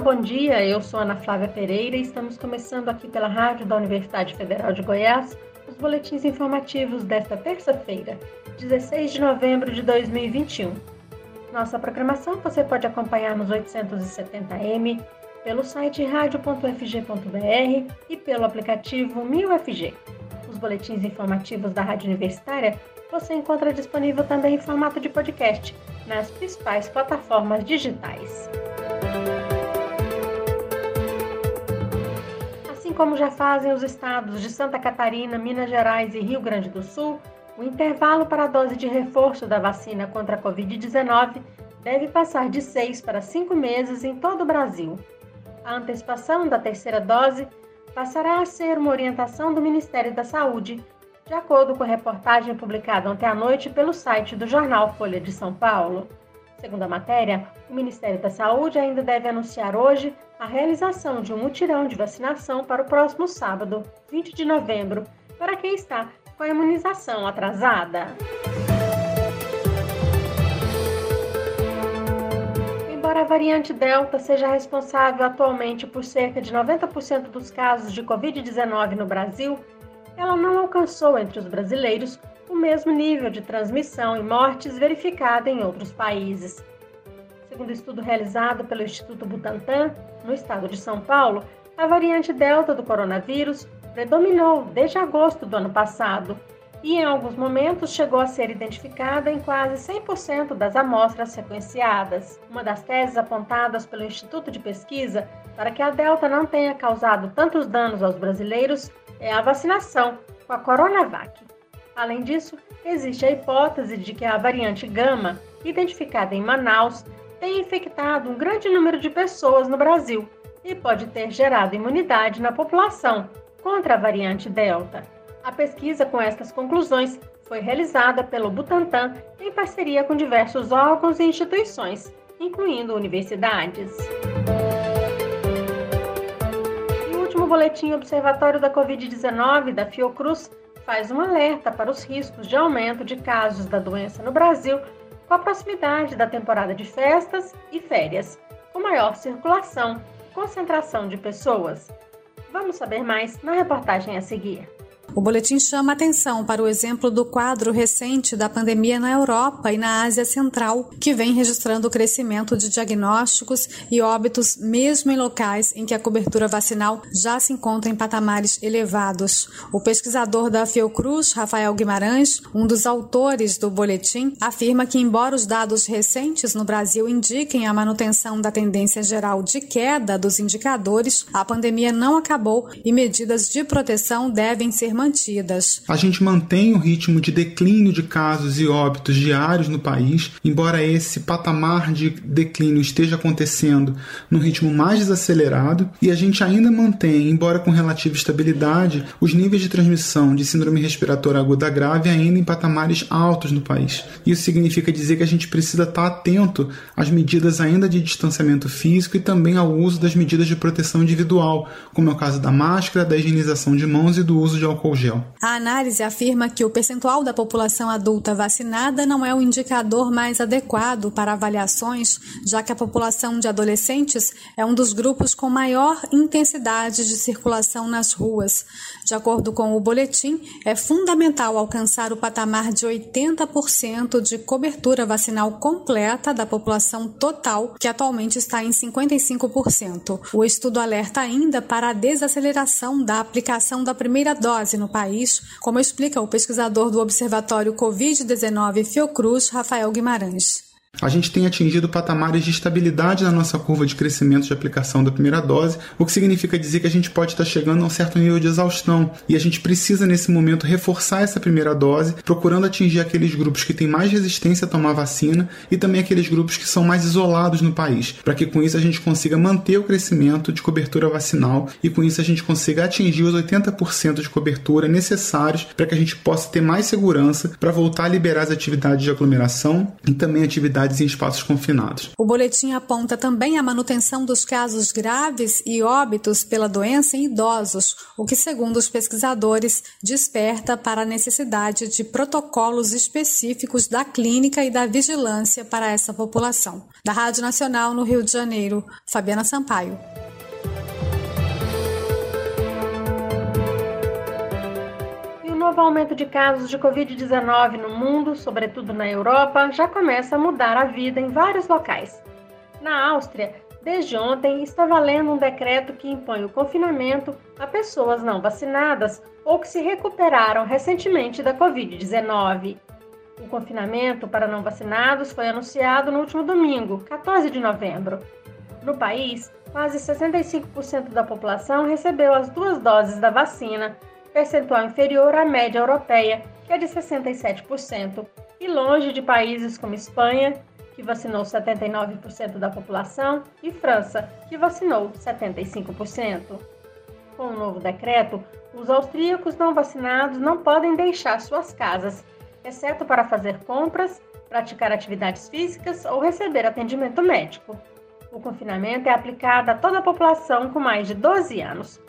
bom dia. Eu sou Ana Flávia Pereira e estamos começando aqui pela Rádio da Universidade Federal de Goiás os boletins informativos desta terça-feira, 16 de novembro de 2021. Nossa programação você pode acompanhar nos 870m, pelo site radio.fg.br e pelo aplicativo 1000FG. Os boletins informativos da Rádio Universitária você encontra disponível também em formato de podcast nas principais plataformas digitais. Como já fazem os estados de Santa Catarina, Minas Gerais e Rio Grande do Sul, o intervalo para a dose de reforço da vacina contra a Covid-19 deve passar de seis para cinco meses em todo o Brasil. A antecipação da terceira dose passará a ser uma orientação do Ministério da Saúde, de acordo com a reportagem publicada ontem à noite pelo site do jornal Folha de São Paulo. Segundo a matéria, o Ministério da Saúde ainda deve anunciar hoje a realização de um mutirão de vacinação para o próximo sábado, 20 de novembro, para quem está com a imunização atrasada. Embora a variante Delta seja responsável atualmente por cerca de 90% dos casos de Covid-19 no Brasil, ela não alcançou entre os brasileiros o mesmo nível de transmissão e mortes verificada em outros países. Segundo estudo realizado pelo Instituto Butantan, no estado de São Paulo, a variante Delta do coronavírus predominou desde agosto do ano passado e, em alguns momentos, chegou a ser identificada em quase 100% das amostras sequenciadas. Uma das teses apontadas pelo Instituto de Pesquisa para que a Delta não tenha causado tantos danos aos brasileiros é a vacinação com a Coronavac. Além disso, existe a hipótese de que a variante Gama, identificada em Manaus, tenha infectado um grande número de pessoas no Brasil e pode ter gerado imunidade na população contra a variante Delta. A pesquisa com estas conclusões foi realizada pelo Butantan em parceria com diversos órgãos e instituições, incluindo universidades. E o último boletim Observatório da Covid-19 da Fiocruz faz um alerta para os riscos de aumento de casos da doença no Brasil com a proximidade da temporada de festas e férias, com maior circulação e concentração de pessoas. Vamos saber mais na reportagem a seguir. O boletim chama atenção para o exemplo do quadro recente da pandemia na Europa e na Ásia Central, que vem registrando o crescimento de diagnósticos e óbitos mesmo em locais em que a cobertura vacinal já se encontra em patamares elevados. O pesquisador da Fiocruz, Rafael Guimarães, um dos autores do boletim, afirma que embora os dados recentes no Brasil indiquem a manutenção da tendência geral de queda dos indicadores, a pandemia não acabou e medidas de proteção devem ser mantidas. A gente mantém o ritmo de declínio de casos e óbitos diários no país, embora esse patamar de declínio esteja acontecendo num ritmo mais desacelerado, e a gente ainda mantém, embora com relativa estabilidade, os níveis de transmissão de síndrome respiratória aguda grave ainda em patamares altos no país. Isso significa dizer que a gente precisa estar atento às medidas ainda de distanciamento físico e também ao uso das medidas de proteção individual, como é o caso da máscara, da higienização de mãos e do uso de álcool álcool gel. A análise afirma que o percentual da população adulta vacinada não é o indicador mais adequado para avaliações, já que a população de adolescentes é um dos grupos com maior intensidade de circulação nas ruas. De acordo com o boletim, é fundamental alcançar o patamar de 80% de cobertura vacinal completa da população total, que atualmente está em 55%. O estudo alerta ainda para a desaceleração da aplicação da primeira dose no país, como explica o pesquisador do Observatório Covid-19 Fiocruz, Rafael Guimarães. A gente tem atingido patamares de estabilidade na nossa curva de crescimento de aplicação da primeira dose, o que significa dizer que a gente pode estar chegando a um certo nível de exaustão. E a gente precisa nesse momento reforçar essa primeira dose, procurando atingir aqueles grupos que têm mais resistência a tomar vacina e também aqueles grupos que são mais isolados no país, para que com isso a gente consiga manter o crescimento de cobertura vacinal e com isso a gente consiga atingir os 80% de cobertura necessários para que a gente possa ter mais segurança para voltar a liberar as atividades de aglomeração e também atividades em espaços confinados. O boletim aponta também a manutenção dos casos graves e óbitos pela doença em idosos, o que, segundo os pesquisadores, desperta para a necessidade de protocolos específicos da clínica e da vigilância para essa população. Da Rádio Nacional no Rio de Janeiro, Fabiana Sampaio. Novo aumento de casos de Covid-19 no mundo, sobretudo na Europa, já começa a mudar a vida em vários locais. Na Áustria, desde ontem, está valendo um decreto que impõe o confinamento a pessoas não vacinadas ou que se recuperaram recentemente da Covid-19. O confinamento para não vacinados foi anunciado no último domingo, 14 de novembro. No país, quase 65% da população recebeu as duas doses da vacina percentual inferior à média europeia, que é de 67%, e longe de países como Espanha, que vacinou 79% da população, e França, que vacinou 75%. Com o novo decreto, os austríacos não vacinados não podem deixar suas casas, exceto para fazer compras, praticar atividades físicas ou receber atendimento médico. O confinamento é aplicado a toda a população com mais de 12 anos,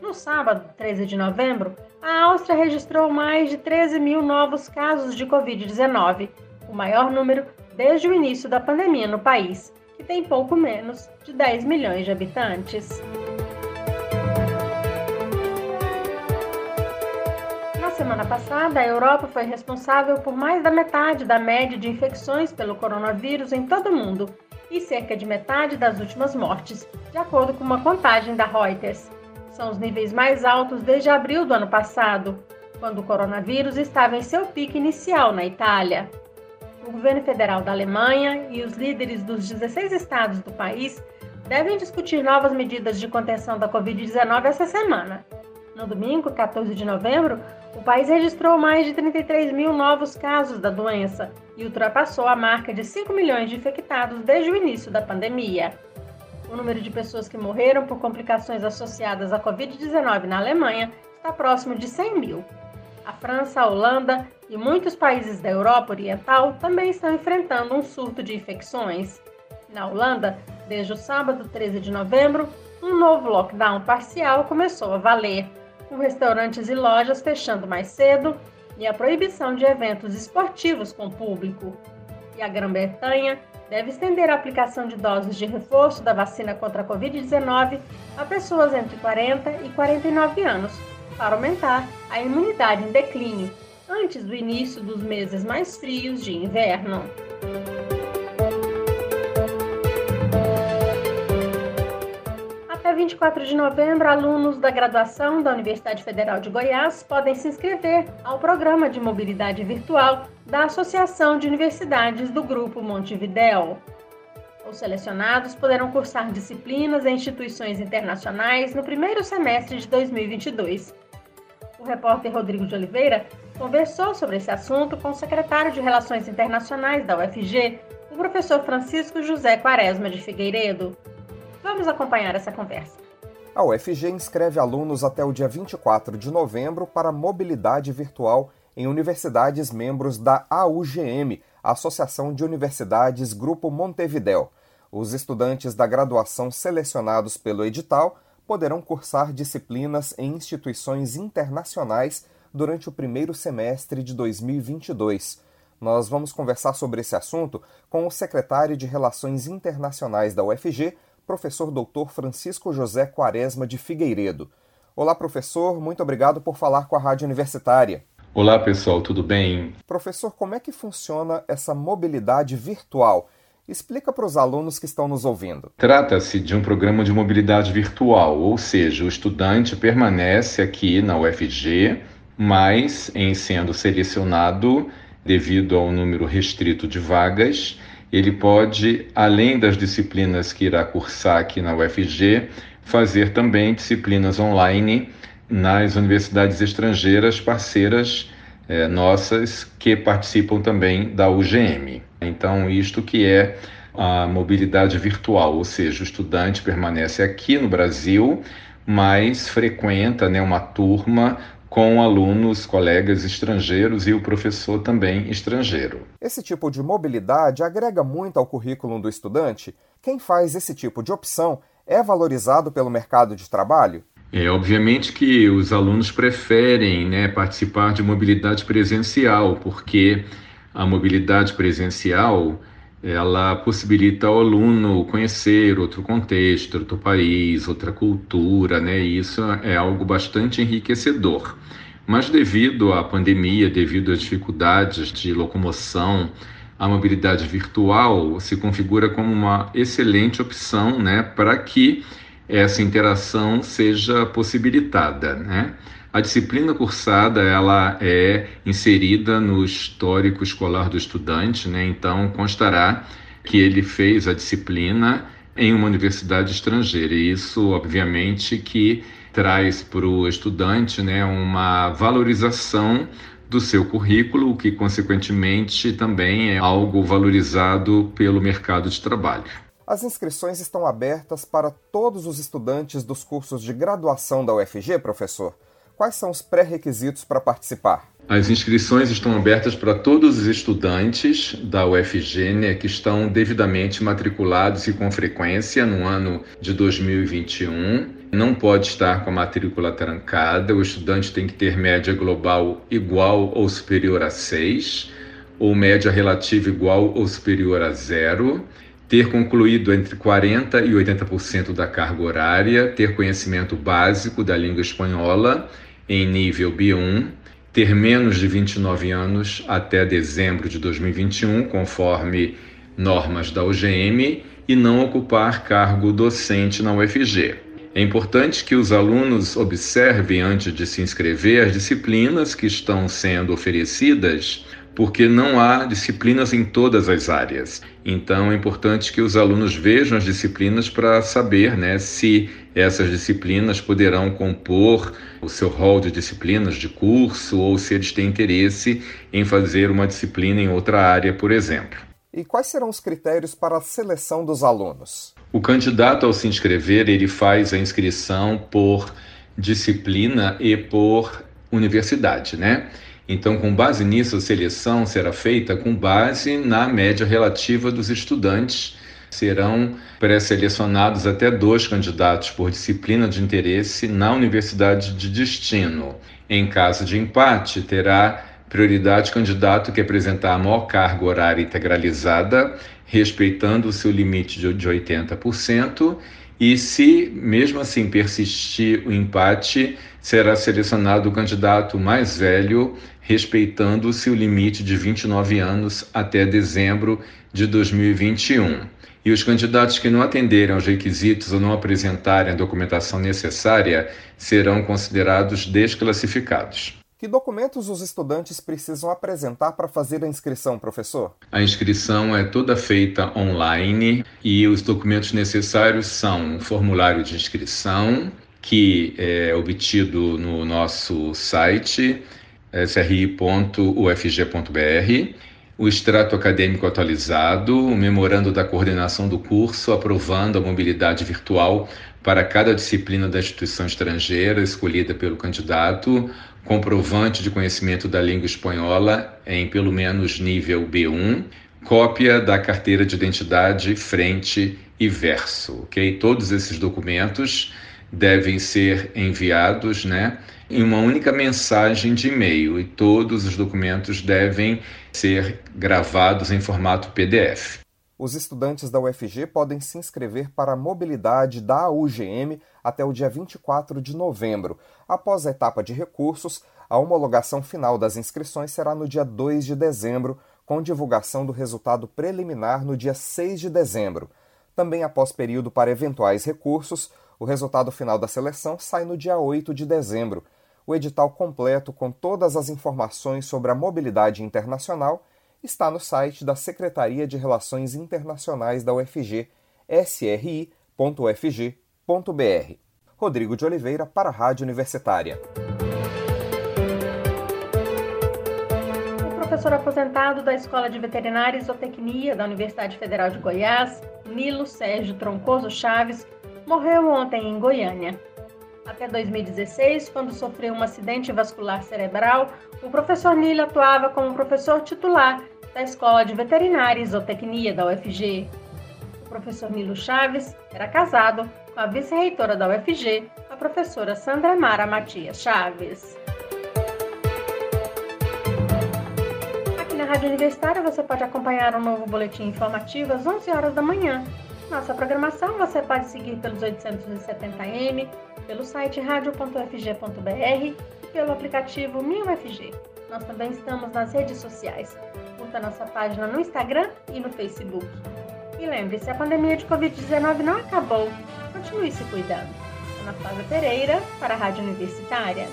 no sábado, 13 de novembro, a Áustria registrou mais de 13 mil novos casos de Covid-19, o maior número desde o início da pandemia no país, que tem pouco menos de 10 milhões de habitantes. Na semana passada, a Europa foi responsável por mais da metade da média de infecções pelo coronavírus em todo o mundo e cerca de metade das últimas mortes, de acordo com uma contagem da Reuters. São os níveis mais altos desde abril do ano passado, quando o coronavírus estava em seu pico inicial na Itália. O governo federal da Alemanha e os líderes dos 16 estados do país devem discutir novas medidas de contenção da Covid-19 essa semana. No domingo, 14 de novembro, o país registrou mais de 33 mil novos casos da doença e ultrapassou a marca de 5 milhões de infectados desde o início da pandemia. O número de pessoas que morreram por complicações associadas à Covid-19 na Alemanha está próximo de 100 mil. A França, a Holanda e muitos países da Europa Oriental também estão enfrentando um surto de infecções. Na Holanda, desde o sábado 13 de novembro, um novo lockdown parcial começou a valer, com restaurantes e lojas fechando mais cedo e a proibição de eventos esportivos com público. E a Grã-Bretanha deve estender a aplicação de doses de reforço da vacina contra a Covid-19 a pessoas entre 40 e 49 anos, para aumentar a imunidade em declínio, antes do início dos meses mais frios de inverno. 24 de novembro, alunos da graduação da Universidade Federal de Goiás podem se inscrever ao programa de mobilidade virtual da Associação de Universidades do Grupo Montevidéu. Os selecionados poderão cursar disciplinas em instituições internacionais no primeiro semestre de 2022. O repórter Rodrigo de Oliveira conversou sobre esse assunto com o secretário de Relações Internacionais da UFG, o professor Francisco José Quaresma de Figueiredo. Vamos acompanhar essa conversa. A UFG inscreve alunos até o dia 24 de novembro para mobilidade virtual em universidades membros da AUGM, Associação de Universidades Grupo Montevidéu. Os estudantes da graduação selecionados pelo edital poderão cursar disciplinas em instituições internacionais durante o primeiro semestre de 2022. Nós vamos conversar sobre esse assunto com o secretário de Relações Internacionais da UFG, professor doutor Francisco José Quaresma de Figueiredo. Olá, professor, muito obrigado por falar com a Rádio Universitária. Olá, pessoal, tudo bem? Professor, como é que funciona essa mobilidade virtual? Explica para os alunos que estão nos ouvindo. Trata-se de um programa de mobilidade virtual, ou seja, o estudante permanece aqui na UFG, mas em sendo selecionado devido ao número restrito de vagas, ele pode, além das disciplinas que irá cursar aqui na UFG, fazer também disciplinas online nas universidades estrangeiras parceiras eh, nossas que participam também da UGM. Então, isto que é a mobilidade virtual, ou seja, o estudante permanece aqui no Brasil, mas frequenta né, uma turma com alunos, colegas estrangeiros e o professor também estrangeiro. Esse tipo de mobilidade agrega muito ao currículo do estudante? Quem faz esse tipo de opção é valorizado pelo mercado de trabalho? É, obviamente que os alunos preferem né, participar de mobilidade presencial, porque a mobilidade presencial ela possibilita ao aluno conhecer outro contexto, outro país, outra cultura, né? E isso é algo bastante enriquecedor. Mas devido à pandemia, devido às dificuldades de locomoção, a mobilidade virtual se configura como uma excelente opção, né, para que essa interação seja possibilitada, né? A disciplina cursada ela é inserida no histórico escolar do estudante, né? então constará que ele fez a disciplina em uma universidade estrangeira. E isso, obviamente, que traz para o estudante né, uma valorização do seu currículo, o que, consequentemente, também é algo valorizado pelo mercado de trabalho. As inscrições estão abertas para todos os estudantes dos cursos de graduação da UFG, professor? Quais são os pré-requisitos para participar? As inscrições estão abertas para todos os estudantes da UFG né, que estão devidamente matriculados e com frequência no ano de 2021. Não pode estar com a matrícula trancada, o estudante tem que ter média global igual ou superior a 6, ou média relativa igual ou superior a zero ter concluído entre 40% e 80% da carga horária, ter conhecimento básico da língua espanhola em nível B1, ter menos de 29 anos até dezembro de 2021, conforme normas da UGM, e não ocupar cargo docente na UFG. É importante que os alunos observem, antes de se inscrever, as disciplinas que estão sendo oferecidas porque não há disciplinas em todas as áreas. Então é importante que os alunos vejam as disciplinas para saber né, se essas disciplinas poderão compor o seu rol de disciplinas de curso ou se eles têm interesse em fazer uma disciplina em outra área, por exemplo. E quais serão os critérios para a seleção dos alunos? O candidato, ao se inscrever, ele faz a inscrição por disciplina e por universidade, né? Então, com base nisso, a seleção será feita com base na média relativa dos estudantes. Serão pré-selecionados até dois candidatos por disciplina de interesse na universidade de destino. Em caso de empate, terá prioridade candidato que apresentar a maior carga horária integralizada, respeitando o seu limite de 80%, e se mesmo assim persistir o empate, será selecionado o candidato mais velho, respeitando-se o limite de 29 anos até dezembro de 2021. E os candidatos que não atenderem aos requisitos ou não apresentarem a documentação necessária serão considerados desclassificados. Que documentos os estudantes precisam apresentar para fazer a inscrição, professor? A inscrição é toda feita online e os documentos necessários são um formulário de inscrição, que é obtido no nosso site sri.ufg.br, o extrato acadêmico atualizado, o memorando da coordenação do curso aprovando a mobilidade virtual para cada disciplina da instituição estrangeira escolhida pelo candidato, comprovante de conhecimento da língua espanhola em pelo menos nível B1, cópia da carteira de identidade frente e verso, ok? Todos esses documentos devem ser enviados, né, em uma única mensagem de e-mail e todos os documentos devem ser gravados em formato PDF. Os estudantes da UFG podem se inscrever para a mobilidade da UGM até o dia 24 de novembro. Após a etapa de recursos, a homologação final das inscrições será no dia 2 de dezembro, com divulgação do resultado preliminar no dia 6 de dezembro. Também após período para eventuais recursos, o resultado final da seleção sai no dia 8 de dezembro. O edital completo com todas as informações sobre a mobilidade internacional está no site da Secretaria de Relações Internacionais da UFG, sri.ufg.br. Rodrigo de Oliveira para a Rádio Universitária. O professor aposentado da Escola de Veterinária e Zootecnia da Universidade Federal de Goiás, Nilo Sérgio Troncoso Chaves, morreu ontem em Goiânia. Até 2016, quando sofreu um acidente vascular cerebral, o professor Nilo atuava como professor titular da Escola de Veterinária e Zootecnia da UFG. O professor Nilo Chaves era casado com a vice-reitora da UFG, a professora Sandra Mara Matias Chaves. Aqui na Rádio Universitária você pode acompanhar um novo boletim informativo às 11 horas da manhã. Nossa programação você pode seguir pelos 870m, pelo site radio.fg.br e pelo aplicativo MinUFG. Nós também estamos nas redes sociais. Curta nossa página no Instagram e no Facebook. E lembre-se, a pandemia de Covid-19 não acabou. Continue se cuidando. Ana Flávia Pereira, para a Rádio Universitária.